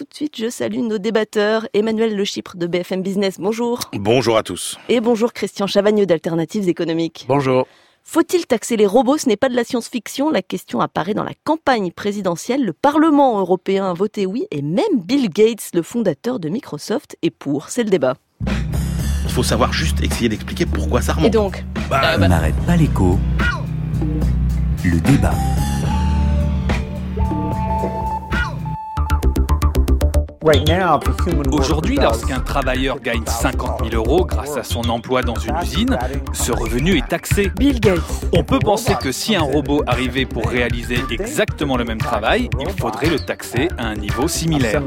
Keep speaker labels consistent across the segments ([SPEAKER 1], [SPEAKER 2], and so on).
[SPEAKER 1] tout de suite, je salue nos débatteurs. Emmanuel Le Chypre de BFM Business, bonjour.
[SPEAKER 2] Bonjour à tous.
[SPEAKER 1] Et bonjour Christian Chavagneux d'Alternatives économiques.
[SPEAKER 3] Bonjour.
[SPEAKER 1] Faut-il taxer les robots? Ce n'est pas de la science-fiction. La question apparaît dans la campagne présidentielle. Le Parlement européen a voté oui et même Bill Gates, le fondateur de Microsoft, est pour. C'est le débat.
[SPEAKER 2] Il faut savoir juste essayer d'expliquer pourquoi ça remonte.
[SPEAKER 1] Et donc?
[SPEAKER 2] Bah,
[SPEAKER 4] On n'arrête pas l'écho. Le débat.
[SPEAKER 3] Aujourd'hui, lorsqu'un travailleur gagne 50 000 euros grâce à son emploi dans une usine, ce revenu est taxé.
[SPEAKER 5] Bill Gates.
[SPEAKER 3] On peut penser que si un robot arrivait pour réaliser exactement le même travail, il faudrait le taxer à un niveau similaire.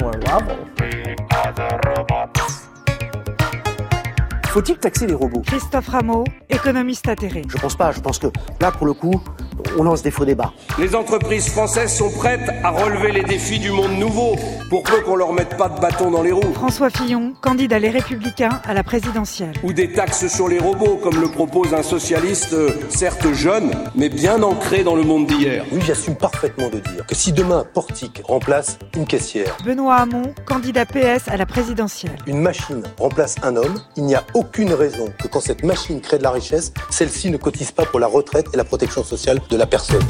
[SPEAKER 6] Faut-il taxer les robots?
[SPEAKER 5] Christophe Rameau, économiste atterré.
[SPEAKER 6] Je pense pas. Je pense que là, pour le coup, on lance des faux débats.
[SPEAKER 7] Les entreprises françaises sont prêtes à relever les défis du monde nouveau, pour peu qu'on leur mette pas de bâton dans les roues.
[SPEAKER 5] François Fillon, candidat Les Républicains à la présidentielle.
[SPEAKER 7] Ou des taxes sur les robots, comme le propose un socialiste, certes jeune, mais bien ancré dans le monde d'hier.
[SPEAKER 8] Oui, j'assume parfaitement de dire que si demain Portique remplace une caissière,
[SPEAKER 5] Benoît Hamon, candidat PS à la présidentielle.
[SPEAKER 8] une machine remplace un homme, il n'y a aucune raison que quand cette machine crée de la richesse, celle-ci ne cotise pas pour la retraite et la protection sociale de la personne.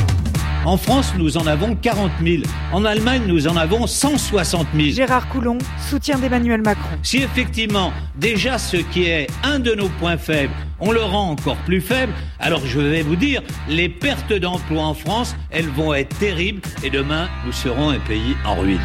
[SPEAKER 9] En France, nous en avons 40 000. En Allemagne, nous en avons 160 000.
[SPEAKER 5] Gérard Coulon, soutien d'Emmanuel Macron.
[SPEAKER 9] Si effectivement, déjà ce qui est un de nos points faibles, on le rend encore plus faible, alors je vais vous dire, les pertes d'emplois en France, elles vont être terribles et demain, nous serons un pays en ruine.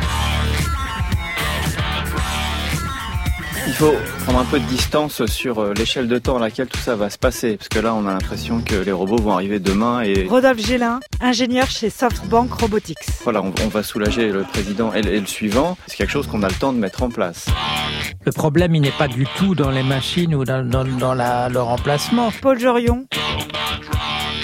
[SPEAKER 10] Faut prendre un peu de distance sur euh, l'échelle de temps à laquelle tout ça va se passer, parce que là, on a l'impression que les robots vont arriver demain et
[SPEAKER 5] Rodolphe Gélin, ingénieur chez SoftBank Robotics.
[SPEAKER 10] voilà, on, on va soulager le président et, le- et le suivant. C'est quelque chose qu'on a le temps de mettre en place.
[SPEAKER 11] Le problème, il n'est pas du tout dans les machines ou dans, dans, dans la, le remplacement.
[SPEAKER 5] Paul Jorion,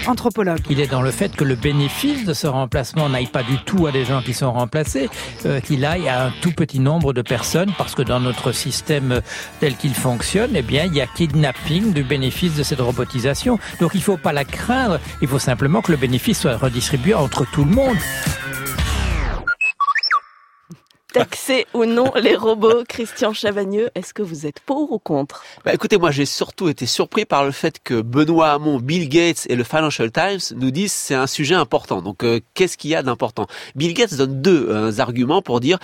[SPEAKER 5] anthropologue.
[SPEAKER 11] Il est dans le fait que le bénéfice de ce remplacement n'aille pas du tout à des gens qui sont remplacés, euh, qu'il aille à un tout petit nombre de personnes, parce que dans notre système euh, tel qu'il fonctionne, eh bien, il y a kidnapping du bénéfice de cette robotisation. Donc, il ne faut pas la craindre. Il faut simplement que le bénéfice soit redistribué entre tout le monde.
[SPEAKER 1] Taxer ou non les robots Christian Chavagneux, est-ce que vous êtes pour ou contre?
[SPEAKER 12] Bah écoutez, moi j'ai surtout été surpris par le fait que Benoît Hamon, Bill Gates et le Financial Times nous disent c'est un sujet important. Donc euh, qu'est-ce qu'il y a d'important? Bill Gates donne deux euh, arguments pour dire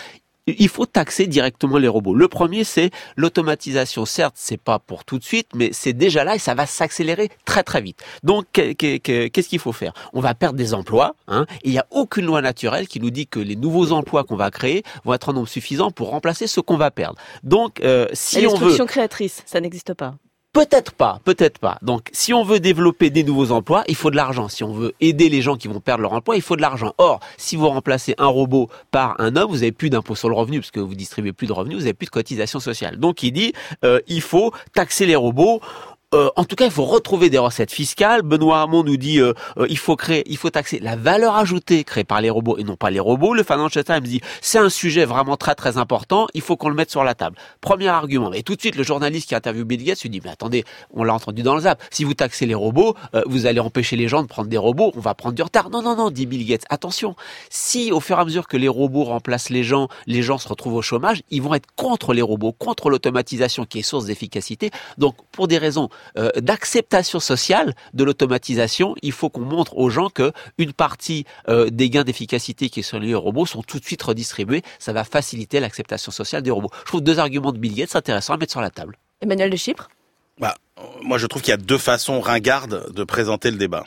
[SPEAKER 12] il faut taxer directement les robots. Le premier, c'est l'automatisation. Certes, c'est pas pour tout de suite, mais c'est déjà là et ça va s'accélérer très très vite. Donc, qu'est- qu'est- qu'est-ce qu'il faut faire? On va perdre des emplois. Hein, et il n'y a aucune loi naturelle qui nous dit que les nouveaux emplois qu'on va créer vont être en nombre suffisant pour remplacer ceux qu'on va perdre. Donc, euh, si on veut
[SPEAKER 1] créatrice, ça n'existe pas.
[SPEAKER 12] Peut-être pas, peut-être pas. Donc, si on veut développer des nouveaux emplois, il faut de l'argent. Si on veut aider les gens qui vont perdre leur emploi, il faut de l'argent. Or, si vous remplacez un robot par un homme, vous n'avez plus d'impôt sur le revenu, parce que vous distribuez plus de revenus, vous n'avez plus de cotisation sociale. Donc, il dit, euh, il faut taxer les robots. Euh, en tout cas, il faut retrouver des recettes fiscales. Benoît Hamon nous dit euh, euh, il faut créer, il faut taxer la valeur ajoutée créée par les robots et non pas les robots. Le Financial Times dit c'est un sujet vraiment très très important. Il faut qu'on le mette sur la table. Premier argument. Et tout de suite, le journaliste qui interviewe Bill Gates lui dit mais attendez, on l'a entendu dans le zap. Si vous taxez les robots, euh, vous allez empêcher les gens de prendre des robots. On va prendre du retard. Non non non, dit Bill Gates. Attention. Si au fur et à mesure que les robots remplacent les gens, les gens se retrouvent au chômage, ils vont être contre les robots, contre l'automatisation qui est source d'efficacité. Donc pour des raisons euh, d'acceptation sociale de l'automatisation, il faut qu'on montre aux gens que une partie euh, des gains d'efficacité qui sont liés aux robots sont tout de suite redistribués. Ça va faciliter l'acceptation sociale des robots. Je trouve deux arguments de Bill Gates intéressants à mettre sur la table.
[SPEAKER 1] Emmanuel de Chypre?
[SPEAKER 2] Bah, euh, moi, je trouve qu'il y a deux façons ringardes de présenter le débat.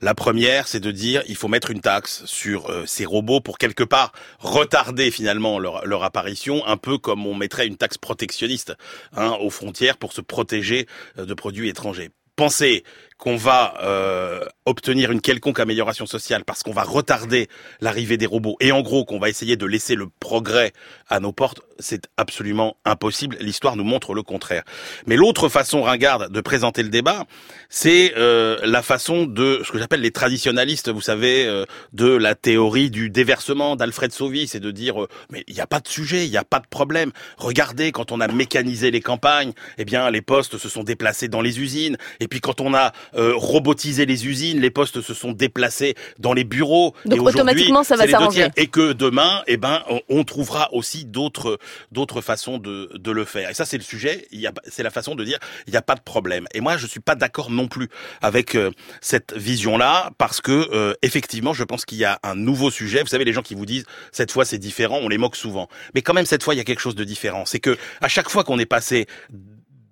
[SPEAKER 2] La première, c'est de dire il faut mettre une taxe sur euh, ces robots pour quelque part retarder finalement leur, leur apparition, un peu comme on mettrait une taxe protectionniste hein, aux frontières pour se protéger euh, de produits étrangers. Pensez qu'on va euh, obtenir une quelconque amélioration sociale parce qu'on va retarder l'arrivée des robots et en gros qu'on va essayer de laisser le progrès à nos portes, c'est absolument impossible. L'histoire nous montre le contraire. Mais l'autre façon ringarde de présenter le débat, c'est euh, la façon de ce que j'appelle les traditionalistes, vous savez, euh, de la théorie du déversement d'Alfred Sauvy, c'est de dire euh, mais il n'y a pas de sujet, il n'y a pas de problème. Regardez, quand on a mécanisé les campagnes, eh bien les postes se sont déplacés dans les usines, et puis quand on a euh, robotisé les usines, les postes se sont déplacés dans les bureaux.
[SPEAKER 1] Donc
[SPEAKER 2] et
[SPEAKER 1] automatiquement, ça va s'arranger.
[SPEAKER 2] Et que demain, eh ben, on, on trouvera aussi d'autres d'autres façons de, de le faire. Et ça, c'est le sujet. Il y a, c'est la façon de dire, il n'y a pas de problème. Et moi, je suis pas d'accord non plus avec euh, cette vision-là, parce que euh, effectivement, je pense qu'il y a un nouveau sujet. Vous savez, les gens qui vous disent cette fois c'est différent, on les moque souvent. Mais quand même, cette fois, il y a quelque chose de différent. C'est que à chaque fois qu'on est passé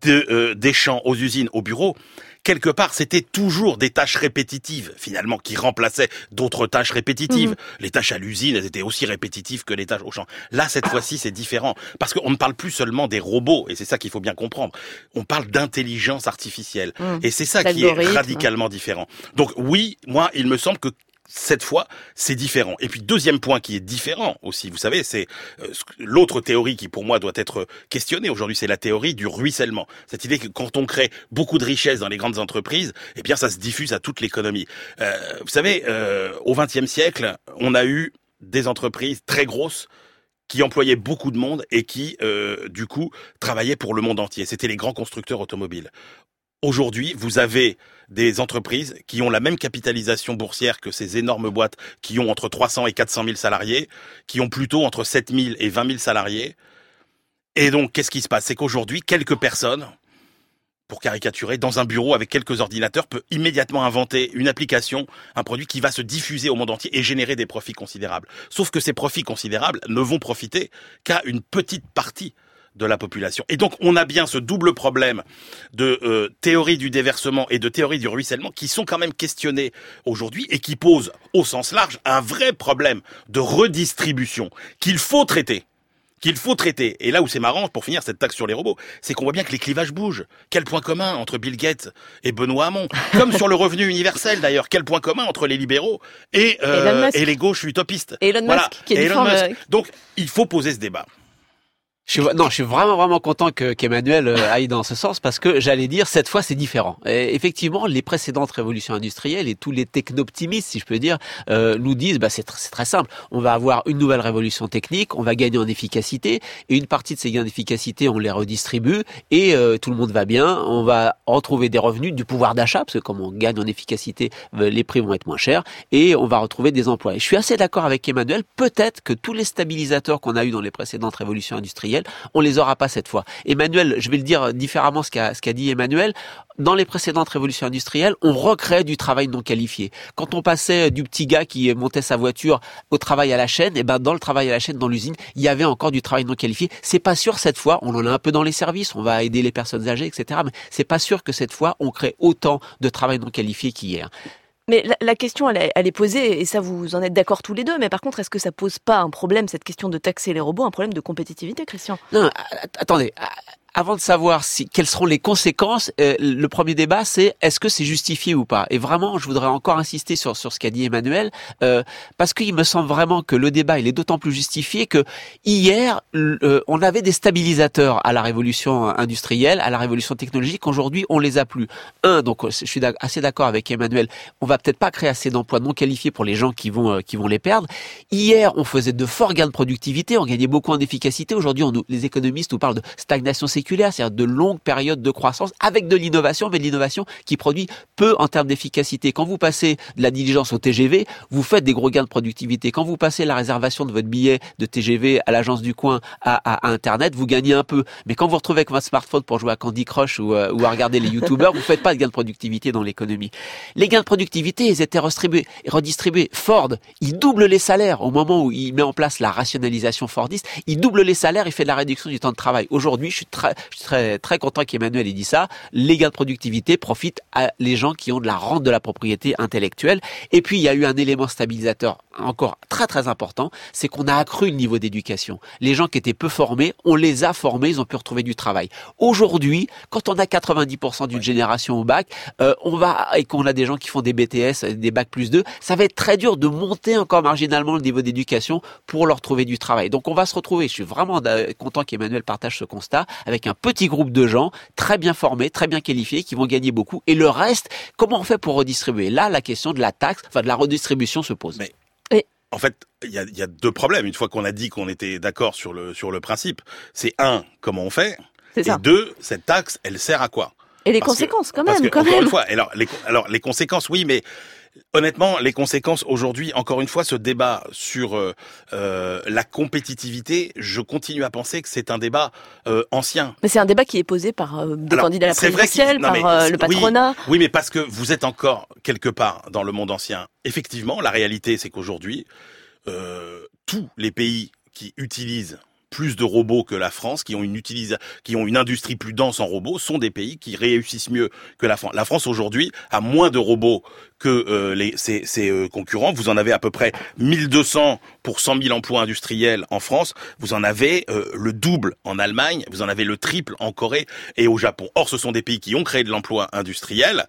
[SPEAKER 2] de, euh, des champs aux usines, au bureau, quelque part, c'était toujours des tâches répétitives, finalement, qui remplaçaient d'autres tâches répétitives.
[SPEAKER 13] Mhm.
[SPEAKER 2] Les tâches à l'usine, elles étaient aussi répétitives que les tâches au champ. Là, cette fois-ci, c'est différent. Parce qu'on ne parle plus seulement des robots, et c'est ça qu'il faut bien comprendre. On parle d'intelligence artificielle.
[SPEAKER 13] Mhm.
[SPEAKER 2] Et c'est ça qui est radicalement différent. Donc oui, moi, il me semble que cette fois, c'est différent. Et puis deuxième point qui est différent aussi, vous savez, c'est euh, l'autre théorie qui pour moi doit être questionnée aujourd'hui, c'est la théorie du ruissellement. Cette idée que quand on crée beaucoup de richesses dans les grandes entreprises, eh bien ça se diffuse à toute l'économie. Euh, vous savez, euh, au XXe siècle, on a eu des entreprises très grosses qui employaient beaucoup de monde et qui, euh, du coup, travaillaient pour le monde entier. C'était les grands constructeurs automobiles. Aujourd'hui, vous avez des entreprises qui ont la même capitalisation boursière que ces énormes boîtes qui ont entre 300 et 400 000 salariés, qui ont plutôt entre 7 000 et 20 000 salariés. Et donc, qu'est-ce qui se passe? C'est qu'aujourd'hui, quelques personnes, pour caricaturer, dans un bureau avec quelques ordinateurs, peut immédiatement inventer une application, un produit qui va se diffuser au monde entier et générer des profits considérables. Sauf que ces profits considérables ne vont profiter qu'à une petite partie de la population. Et donc on a bien ce double problème de euh, théorie du déversement et de théorie du ruissellement qui sont quand même questionnés aujourd'hui et qui posent au sens large un vrai problème de redistribution qu'il faut traiter qu'il faut traiter. Et là où c'est marrant, pour finir cette taxe sur les robots, c'est qu'on voit bien que les clivages bougent. Quel point commun entre Bill Gates et Benoît Hamon Comme sur le revenu universel d'ailleurs. Quel point commun entre les libéraux et, euh, et les gauches utopistes
[SPEAKER 1] Elon
[SPEAKER 2] Voilà.
[SPEAKER 1] Musk, qui est
[SPEAKER 2] Et
[SPEAKER 1] une
[SPEAKER 2] Elon
[SPEAKER 1] forme,
[SPEAKER 2] Musk. Donc, il faut poser ce débat.
[SPEAKER 12] Je suis, non, je suis vraiment vraiment content que qu'Emmanuel euh, aille dans ce sens parce que j'allais dire cette fois c'est différent. Et effectivement, les précédentes révolutions industrielles et tous les techno-optimistes, si je peux dire, euh, nous disent bah c'est tr- très simple. On va avoir une nouvelle révolution technique, on va gagner en efficacité et une partie de ces gains d'efficacité on les redistribue et euh, tout le monde va bien. On va retrouver des revenus, du pouvoir d'achat parce que comme on gagne en efficacité, euh, les prix vont être moins chers et on va retrouver des emplois. Et je suis assez d'accord avec Emmanuel. Peut-être que tous les stabilisateurs qu'on a eu dans les précédentes révolutions industrielles on les aura pas cette fois. Emmanuel, je vais le dire différemment ce qu'a dit Emmanuel. Dans les précédentes révolutions industrielles, on recréait du travail non qualifié. Quand on passait du petit gars qui montait sa voiture au travail à la chaîne, et ben dans le travail à la chaîne, dans l'usine, il y avait encore du travail non qualifié. C'est pas sûr cette fois. On en a un peu dans les services, on va aider les personnes âgées, etc. Mais c'est pas sûr que cette fois on crée autant de travail non qualifié qu'hier.
[SPEAKER 1] Mais la, question, elle, est- elle est posée, et ça, vous en êtes d'accord tous les deux. Mais par contre, est-ce que ça pose pas un problème, cette question de taxer les robots, un problème de compétitivité, Christian?
[SPEAKER 12] Non, attendez. Avant de savoir si quelles seront les conséquences, euh, le premier débat c'est est-ce que c'est justifié ou pas? Et vraiment, je voudrais encore insister sur sur ce qu'a dit Emmanuel, euh, parce qu'il me semble vraiment que le débat il est d'autant plus justifié que hier euh, on avait des stabilisateurs à la révolution industrielle, à la révolution technologique. Aujourd'hui, on les a plus. Un, donc euh, je suis assez d'accord avec Emmanuel. On va peut-être pas créer assez d'emplois non qualifiés pour les gens qui vont euh, qui vont les perdre. Hier, on faisait de forts gains de productivité, on gagnait beaucoup en efficacité. Aujourd'hui, les économistes nous parlent de stagnation c'est-à-dire de longues périodes de croissance avec de l'innovation, mais de l'innovation qui produit peu en termes d'efficacité. Quand vous passez de la diligence au TGV, vous faites des gros gains de productivité. Quand vous passez la réservation de votre billet de TGV à l'agence du coin à, Internet, vous gagnez un peu. Mais quand vous retrouvez avec votre smartphone pour jouer à Candy Crush ou, euh, ou à regarder les YouTubers, vous faites pas de gains de productivité dans l'économie. Les gains de productivité, ils étaient redistribués. redistribués. Ford, il double les salaires au moment où il met en place la rationalisation Fordiste. Il double les salaires, il fait de la réduction du temps de travail. Aujourd'hui, je suis je suis très, très content qu'Emmanuel ait dit ça. Les gains de productivité profitent à les gens qui ont de la rente de la propriété intellectuelle. Et puis, il y a eu un élément stabilisateur encore très très important, c'est qu'on a accru le niveau d'éducation. Les gens qui étaient peu formés, on les a formés, ils ont pu retrouver du travail. Aujourd'hui, quand on a 90% d'une génération au bac, euh, on va et qu'on a des gens qui font des BTS, des bacs plus 2, ça va être très dur de monter encore marginalement le niveau d'éducation pour leur trouver du travail. Donc on va se retrouver, je suis vraiment euh, content qu'Emmanuel partage ce constat, avec un petit groupe de gens très bien formés, très bien qualifiés, qui vont gagner beaucoup. Et le reste, comment on fait pour redistribuer? Là, la question de la taxe, enfin de la redistribution se pose.
[SPEAKER 2] En fait, il y a, il y a deux problèmes. Une fois qu'on a dit qu'on était d'accord sur le sur le principe, c'est un comment on fait,
[SPEAKER 1] C'est
[SPEAKER 2] et
[SPEAKER 1] ça.
[SPEAKER 2] deux cette taxe, elle sert à quoi?
[SPEAKER 1] Et les
[SPEAKER 2] Parce que-
[SPEAKER 1] conséquences, quand
[SPEAKER 2] parce
[SPEAKER 1] même,
[SPEAKER 2] que,
[SPEAKER 1] quand
[SPEAKER 2] encore
[SPEAKER 1] même.
[SPEAKER 2] une fois, alors les, alors les conséquences, oui, mais honnêtement, les conséquences aujourd'hui, encore une fois, ce débat sur euh, euh, la compétitivité, je continue à penser que c'est un débat euh, ancien.
[SPEAKER 1] Mais c'est un débat qui est posé par euh, des
[SPEAKER 2] Alors,
[SPEAKER 1] candidats à la présidentielle,
[SPEAKER 2] non,
[SPEAKER 1] par
[SPEAKER 2] mais
[SPEAKER 1] euh, le
[SPEAKER 2] oui,
[SPEAKER 1] patronat.
[SPEAKER 2] Oui, mais parce que vous êtes encore quelque part dans le monde ancien. Effectivement, la réalité, c'est qu'aujourd'hui, euh, tous les pays qui utilisent plus de robots que la France, qui ont une utilisa- qui ont une industrie plus dense en robots, sont des pays qui réussissent mieux que la France. La France aujourd'hui a moins de robots que euh, les, ses, ses, euh, concurrents. Vous en avez à peu près 1200 pour 100 000 emplois industriels en France. Vous en avez euh, le double en Allemagne. Vous en avez le triple en Corée et au Japon. Or, ce sont des pays qui ont créé de l'emploi industriel.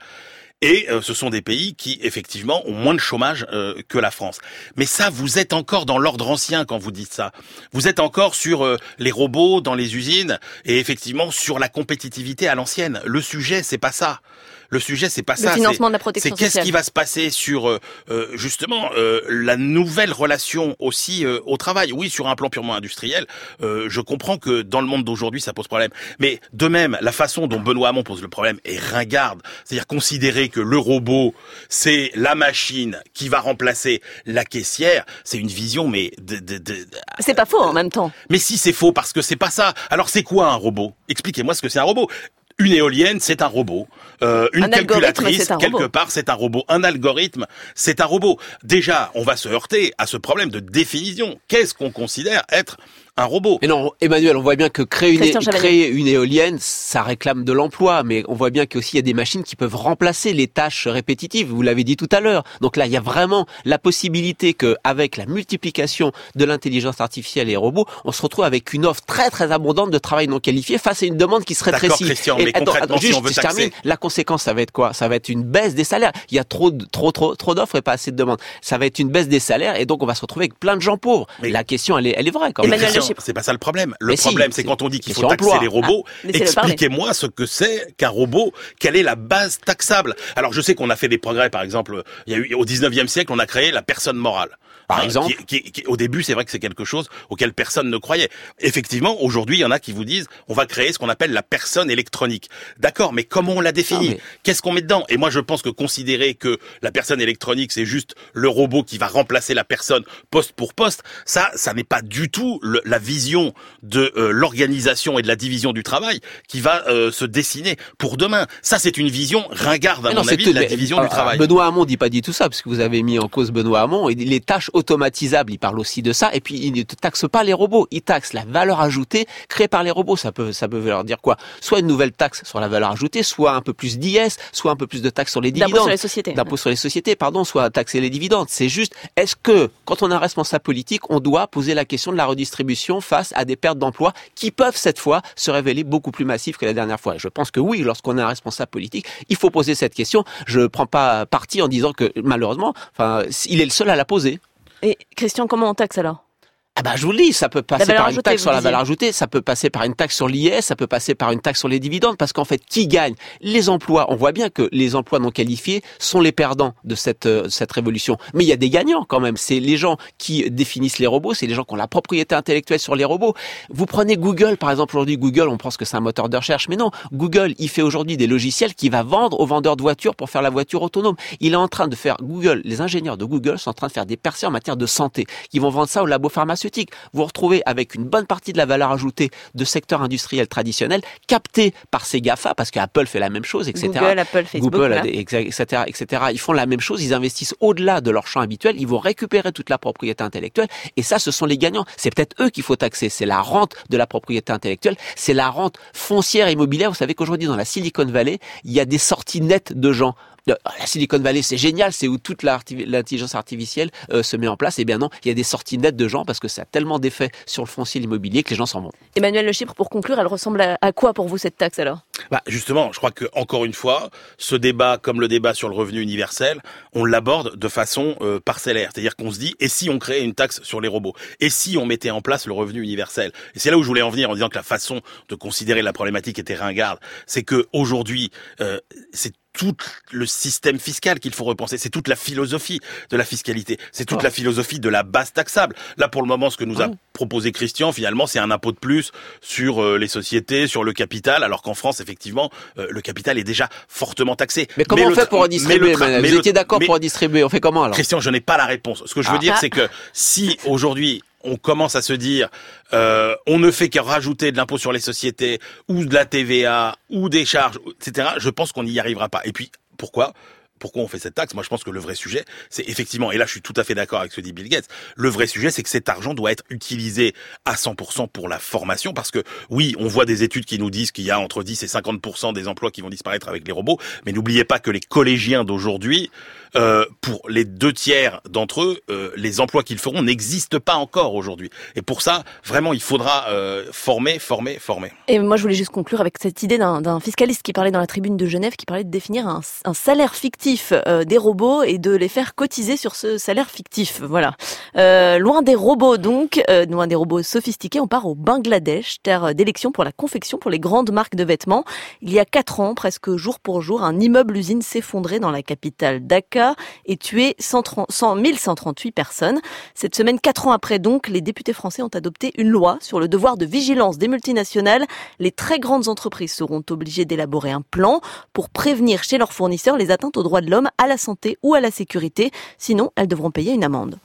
[SPEAKER 2] Et euh, ce sont des pays qui, effectivement, ont moins de chômage euh, que la France. Mais ça, vous êtes encore dans l'ordre ancien quand vous dites ça. Vous êtes encore sur euh, les robots dans les usines et effectivement sur la compétitivité à l'ancienne. Le sujet, c'est pas ça. Le sujet, c'est pas
[SPEAKER 1] Le
[SPEAKER 2] ça.
[SPEAKER 1] financement de la protection
[SPEAKER 2] C'est qu'est-ce qui va se passer sur euh, euh, justement euh, la nouvelle relation aussi euh, au travail. Oui, sur un plan purement industriel, euh, je comprends que dans le monde d'aujourd'hui, ça pose problème. Mais de même, la façon dont Benoît Hamon pose le problème est ringarde. C'est-à-dire considérer que le robot, c'est la machine qui va remplacer la caissière, c'est une vision, mais de, de, de-
[SPEAKER 1] C'est pas faux en même temps.
[SPEAKER 2] mais si c'est faux, parce que c'est pas ça. Alors c'est quoi un robot? Expliquez-moi ce que c'est un robot. Une éolienne, c'est un robot. Euh, une
[SPEAKER 1] Un
[SPEAKER 2] calculatrice,
[SPEAKER 1] un
[SPEAKER 2] quelque
[SPEAKER 1] robot.
[SPEAKER 2] part, c'est un robot. Un algorithme, c'est un robot. Déjà, on va se heurter à ce problème de définition. Qu'est-ce qu'on considère être un robot
[SPEAKER 12] Mais non, Emmanuel, on voit bien que créer une, créer éolienne, ça réclame de l'emploi, mais on voit bien qu'aussi il y a des machines qui peuvent remplacer les tâches répétitives. Vous l'avez dit tout à l'heure. Donc là, il y a vraiment la possibilité que, avec la multiplication de l'intelligence artificielle et les robots, on se retrouve avec une offre très très abondante de travail non qualifié face à une demande qui se rétrécit.
[SPEAKER 2] Christian,
[SPEAKER 12] Et
[SPEAKER 2] mais concrètement, si
[SPEAKER 12] juste,
[SPEAKER 2] on veut
[SPEAKER 12] je termine. La conséquence, ça va être quoi? Ça va être une baisse des salaires. Il y a trop, de- trop, trop, trop d'offres et pas assez de demandes. Ça va être une baisse des salaires et donc on va se retrouver avec plein de gens pauvres.
[SPEAKER 2] Mais-
[SPEAKER 12] la question, elle est, elle est vraie quand même.
[SPEAKER 1] Emmanuel
[SPEAKER 2] C'est pas ça le problème. Le
[SPEAKER 12] Mais
[SPEAKER 2] problème, c'est
[SPEAKER 12] c'est-
[SPEAKER 2] quand on dit qu'il faut taxer
[SPEAKER 12] emploi.
[SPEAKER 2] les robots.
[SPEAKER 1] Ah.
[SPEAKER 2] Expliquez-moi ce que c'est qu'un robot. Quelle est la base taxable Alors, je sais qu'on a fait des progrès. Par exemple, il y a eu au 19e siècle, on a créé la personne morale.
[SPEAKER 12] Par exemple
[SPEAKER 2] qui- qui- qui- au début, c'est vrai que c'est quelque chose auquel personne ne croyait. Effectivement, aujourd'hui, il y en a qui vous disent, on va créer ce qu'on appelle la personne électronique. D'accord, mais comment on la définit
[SPEAKER 12] Ah, mais-
[SPEAKER 2] Qu'est-ce qu'on met dedans Et moi, je pense que considérer que la personne électronique, c'est juste le robot qui va remplacer la personne poste pour poste, ça, ça n'est pas du tout le- la vision de euh, l'organisation et de la division du travail qui va euh, se dessiner pour demain. Ça, c'est une vision ringarde, à
[SPEAKER 12] Mais
[SPEAKER 2] mon
[SPEAKER 12] non,
[SPEAKER 2] avis, de la division
[SPEAKER 12] alors,
[SPEAKER 2] du travail.
[SPEAKER 12] Benoît Hamon dit pas dit tout ça, parce que vous avez mis en cause Benoît Hamon, et les tâches automatisables, il parle aussi de ça, et puis il ne taxe pas les robots, il taxe la valeur ajoutée créée par les robots. Ça peut, ça peut vouloir dire quoi? Soit une nouvelle taxe sur la valeur ajoutée, soit un peu plus d'IS, soit un peu plus de taxes sur les
[SPEAKER 1] D'impôt
[SPEAKER 12] dividendes.
[SPEAKER 1] sur les sociétés.
[SPEAKER 12] D'impôt sur les sociétés, pardon, soit taxer les dividendes. C'est juste, est-ce que, quand on a un responsable politique, on doit poser la question de la redistribution face à des pertes d'emplois qui peuvent, cette fois, se révéler beaucoup plus massives que la dernière fois? Et je pense que oui, lorsqu'on est un responsable politique, il faut poser cette question. Je ne prends pas parti en disant que, malheureusement, enfin, il est le seul à la poser.
[SPEAKER 1] Et Christian, comment on taxe alors?
[SPEAKER 12] Bah je vous le dis, ça peut passer par une taxe sur la valeur ajoutée, ça peut passer par une taxe sur l'IS, ça peut passer par une taxe sur les dividendes, parce qu'en fait, qui gagne? Les emplois. On voit bien que les emplois non qualifiés sont les perdants de cette euh, cette révolution. Mais il y a des gagnants quand même. C'est les gens qui définissent les robots, c'est les gens qui ont la propriété intellectuelle sur les robots. Vous prenez Google, par exemple aujourd'hui, Google, on pense que c'est un moteur de recherche, mais non. Google, il fait aujourd'hui des logiciels qui va vendre aux vendeurs de voitures pour faire la voiture autonome. Il est en train de faire Google, les ingénieurs de Google sont en train de faire des percées en matière de santé. Ils vont vendre ça au labo pharmaceutique. Vous retrouvez avec une bonne partie de la valeur ajoutée de secteurs industriels traditionnels captée par ces GAFA, parce qu'Apple fait la même chose, etc.
[SPEAKER 1] Google, Apple, Facebook.
[SPEAKER 12] Google, etc., etc. Ils font la même chose, ils investissent au-delà de leur champ habituel, ils vont récupérer toute la propriété intellectuelle, et ça, ce sont les gagnants. C'est peut-être eux qu'il faut taxer. C'est la rente de la propriété intellectuelle, c'est la rente foncière immobilière. Vous savez qu'aujourd'hui, dans la Silicon Valley, il y a des sorties nettes de gens. De- La Silicon Valley, c'est génial, c'est où toute l'intelligence artificielle euh, se met en place. Eh bien non, il y a des sorties nettes de gens parce que ça a tellement d'effets sur le foncier, l'immobilier que les gens s'en vont.
[SPEAKER 1] Emmanuel Le Chypre, pour conclure, elle ressemble à, à quoi pour vous cette taxe alors?
[SPEAKER 2] Bah, justement, je crois que encore une fois, ce débat, comme le débat sur le revenu universel, on l'aborde de façon euh, parcellaire. C'est-à-dire qu'on se dit, et si on créait une taxe sur les robots? Et si on mettait en place le revenu universel? Et c'est là où je voulais en venir en disant que la façon de considérer la problématique était ringarde. C'est que aujourd'hui, euh, c'est tout le système fiscal qu'il faut repenser. C'est toute la philosophie de la fiscalité. C'est toute la philosophie de la base taxable. Là, pour le moment, ce que nous a proposé Christian, finalement, c'est un impôt de plus sur euh, les sociétés, sur le capital, alors qu'en France, effectivement, euh, le capital est déjà fortement taxé.
[SPEAKER 12] Mais comment on
[SPEAKER 2] le
[SPEAKER 12] fait pour redistribuer
[SPEAKER 2] mais mais
[SPEAKER 12] Vous étiez d'accord
[SPEAKER 2] mais-
[SPEAKER 12] pour redistribuer On fait comment alors?
[SPEAKER 2] Christian, je n'ai pas la réponse. Ce que je veux
[SPEAKER 12] Ah.
[SPEAKER 2] dire,
[SPEAKER 12] Ah.
[SPEAKER 2] c'est que si aujourd'hui on commence à se dire euh, on ne fait que rajouter de l'impôt sur les sociétés ou de la TVA ou des charges, etc., je pense qu'on n'y arrivera pas. Et puis, pourquoi? Pourquoi on fait cette taxe? Moi, je pense que le vrai sujet, c'est effectivement, et là, je suis tout à fait d'accord avec ce que dit Bill Gates. Le vrai sujet, c'est que cet argent doit être utilisé à 100% pour la formation, parce que oui, on voit des études qui nous disent qu'il y a entre 10 et 50% des emplois qui vont disparaître avec les robots, mais n'oubliez pas que les collégiens d'aujourd'hui, euh, pour les deux tiers d'entre eux, euh, les emplois qu'ils feront n'existent pas encore aujourd'hui. Et pour ça, vraiment, il faudra euh, former, former, former.
[SPEAKER 1] Et moi, je voulais juste conclure avec cette idée d'un fiscaliste qui parlait dans la tribune de Genève, qui parlait de définir un, un salaire fictif euh, des robots et de les faire cotiser sur ce salaire fictif. Voilà. Euh, loin des robots, donc, euh, loin des robots sophistiqués, on part au Bangladesh, terre d'élection pour la confection pour les grandes marques de vêtements. Il y a quatre ans, presque jour pour jour, un immeuble-usine s'effondrait dans la capitale Dhaka et tué 130 100 1138 personnes. Cette semaine, quatre ans après donc, les députés français ont adopté une loi sur le devoir de vigilance des multinationales. Les très grandes entreprises seront obligées d'élaborer un plan pour prévenir chez leurs fournisseurs les atteintes aux droits de l'homme, à la santé ou à la sécurité. Sinon, elles devront payer une amende.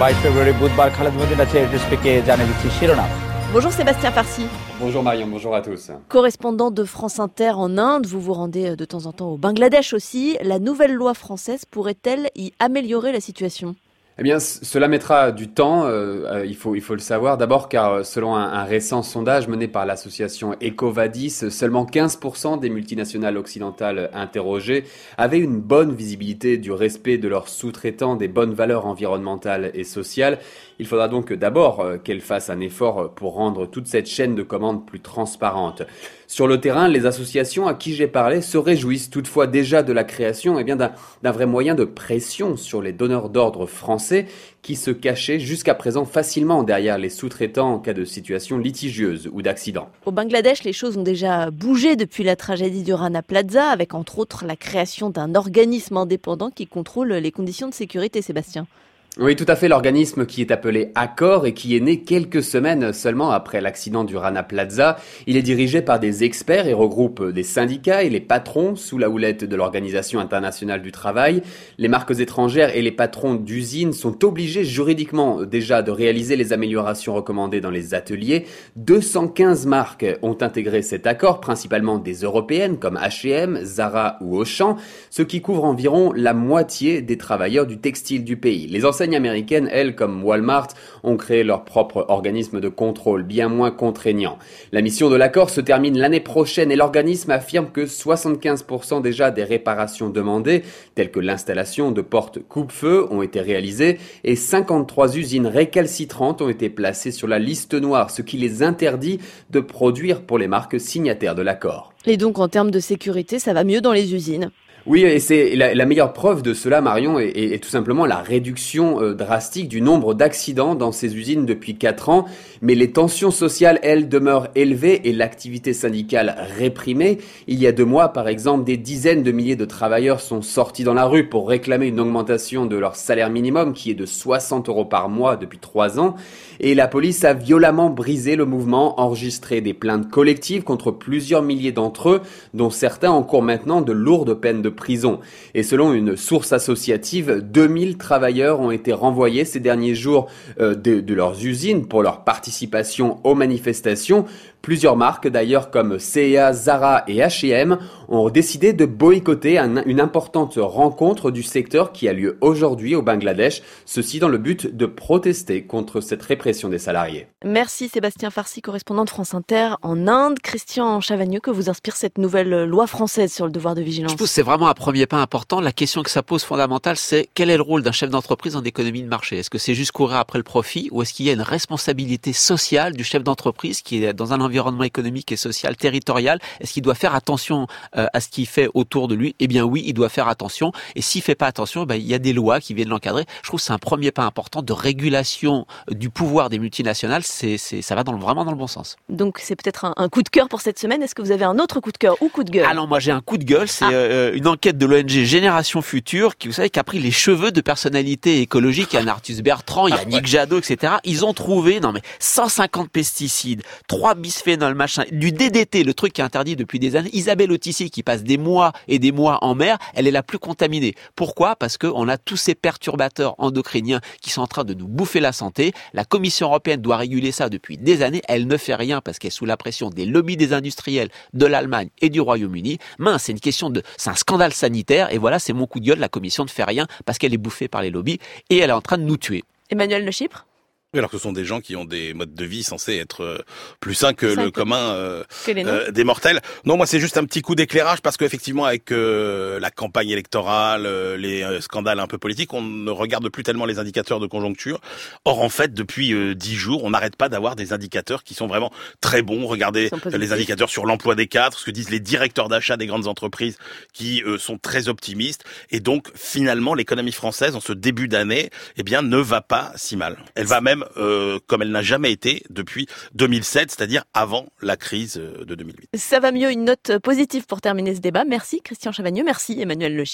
[SPEAKER 13] বাইশ ফেব্রুয়ারি বুধবার Khaled Medina chair স্পিকে জানিয়ে দিচ্ছি শিরোনাম
[SPEAKER 1] Bonjour Sébastien Farsi.
[SPEAKER 14] Bonjour Marion, bonjour à tous.
[SPEAKER 1] Correspondant de France Inter en Inde, vous vous rendez euh, de temps en temps au Bangladesh aussi. La nouvelle loi française pourrait-elle y améliorer la situation?
[SPEAKER 14] Eh bien, cela mettra du temps, euh, euh, il, faut, il faut le savoir. D'abord car euh, selon un, un récent sondage mené par l'association Ecovadis, seulement 15% des multinationales occidentales interrogées avaient une bonne visibilité du respect de leurs sous-traitants des bonnes valeurs environnementales et sociales. Il faudra donc d'abord euh, qu'elles fassent un effort pour rendre toute cette chaîne de commandes plus transparente. Sur le terrain, les associations à qui j'ai parlé se réjouissent toutefois déjà de la création eh bien, d'un d'un vrai moyen de pression sur les donneurs d'ordre français qui se cachaient jusqu'à présent facilement derrière les sous-traitants en cas de situation litigieuse ou d'accident.
[SPEAKER 1] Au Bangladesh, les choses ont déjà bougé depuis la tragédie du Rana Plaza, avec entre autres la création d'un organisme indépendant qui contrôle les conditions de sécurité, Sébastien.
[SPEAKER 14] Oui, tout à fait, l'organisme qui est appelé Accor et qui est né quelques semaines seulement après l'accident du Rana Plaza. Il est dirigé par des experts et regroupe des syndicats et les patrons sous la houlette de l'Organisation internationale du travail. Les marques étrangères et les patrons d'usines sont obligés juridiquement déjà de réaliser les améliorations recommandées dans les ateliers. 215 marques ont intégré cet accord, principalement des européennes comme H&M, Zara ou Auchan, ce qui couvre environ la moitié des travailleurs du textile du pays. Enseignes américaines, elles, comme Walmart, ont créé leur propre organisme de contrôle, bien moins contraignant. La mission de l'accord se termine l'année prochaine et l'organisme affirme que 75% déjà des réparations demandées, telles que l'installation de portes coupe-feu, ont été réalisées et 53 usines récalcitrantes ont été placées sur la liste noire, ce qui les interdit de produire pour les marques signataires de l'accord.
[SPEAKER 1] Et donc, en termes de sécurité, ça va mieux dans les usines?
[SPEAKER 14] Oui, et c'est la, meilleure preuve de cela, Marion, est tout simplement la réduction euh, drastique du nombre d'accidents dans ces usines depuis 4 ans. Mais les tensions sociales, elles, demeurent élevées et l'activité syndicale réprimée. Il y a deux mois, par exemple, des dizaines de milliers de travailleurs sont sortis dans la rue pour réclamer une augmentation de leur salaire minimum, qui est de 60 euros par mois depuis 3 ans. Et la police a violemment brisé le mouvement, enregistré des plaintes collectives contre plusieurs milliers d'entre eux, dont certains encourent maintenant de lourdes peines de prison. Et selon une source associative, 2000 travailleurs ont été renvoyés ces derniers jours euh, de, de leurs usines pour leur participation aux manifestations. Plusieurs marques d'ailleurs comme CA, Zara et H&M ont décidé de boycotter un- une importante rencontre du secteur qui a lieu aujourd'hui au Bangladesh, ceci dans le but de protester contre cette répression des salariés.
[SPEAKER 1] Merci Sébastien Farsi, correspondant de France Inter en Inde. Christian Chavagneux, que vous inspire cette nouvelle loi française sur le devoir de vigilance
[SPEAKER 12] Je trouve que c'est vraiment un premier pas important. La question que ça pose fondamentale, c'est quel est le rôle d'un chef d'entreprise en économie de marché? Est-ce que c'est juste courir après le profit ou est-ce qu'il y a une responsabilité sociale du chef d'entreprise qui est dans un environnement économique et social territorial Est-ce qu'il doit faire attention euh, à ce qu'il fait autour de lui? Eh bien oui, il doit faire attention. Et s'il fait pas attention, ben, il y a des lois qui viennent l'encadrer. Je trouve que c'est un premier pas important de régulation du pouvoir des multinationales. C'est, c'est, ça va dans le, vraiment dans le bon sens.
[SPEAKER 1] Donc c'est peut-être un, un coup de cœur pour cette semaine. Est-ce que vous avez un autre coup de cœur ou coup de gueule?
[SPEAKER 12] Alors moi j'ai un coup de gueule. C'est euh, une enquête de l'ONG Génération Future qui, vous savez, qui a pris les cheveux de personnalités écologiques. Il y a Artus Bertrand, il y a Nick Jadot, etc. Ils ont trouvé, non mais 150 pesticides, 3 bisphénols, machin, du DDT, le truc qui est interdit depuis des années. Isabelle Autissier qui passe des mois et des mois en mer, elle est la plus contaminée. Pourquoi? Parce qu'on a tous ces perturbateurs endocriniens qui sont en train de nous bouffer la santé. La Commission européenne doit réguler ça depuis des années. Elle ne fait rien parce qu'elle est sous la pression des lobbies des industriels de l'Allemagne et du Royaume-Uni. Mince, c'est une question de, c'est un scandale sanitaire. Et voilà, c'est mon coup de gueule. La Commission ne fait rien parce qu'elle est bouffée par les lobbies et elle est en train de nous tuer.
[SPEAKER 1] Emmanuel Le Chypre
[SPEAKER 2] alors que ce sont des gens qui ont des modes de vie censés être euh, plus sains que le commun euh, euh, des mortels. Non, moi c'est juste un petit coup d'éclairage parce qu'effectivement avec euh, la campagne électorale, euh, les euh, scandales un peu politiques, on ne regarde plus tellement les indicateurs de conjoncture. Or en fait, depuis euh, dix jours, on n'arrête pas d'avoir des indicateurs qui sont vraiment très bons. Regardez les indicateurs sur l'emploi des cadres, ce que disent les directeurs d'achat des grandes entreprises qui euh, sont très optimistes. Et donc finalement, l'économie française en ce début d'année, eh bien, ne va pas si mal. Elle va même euh, comme elle n'a jamais été depuis 2007, c'est-à-dire avant la crise euh, de 2008.
[SPEAKER 1] Ça va mieux, une note positive pour terminer ce débat. Merci Christian Chavagneux, merci Emmanuel Le.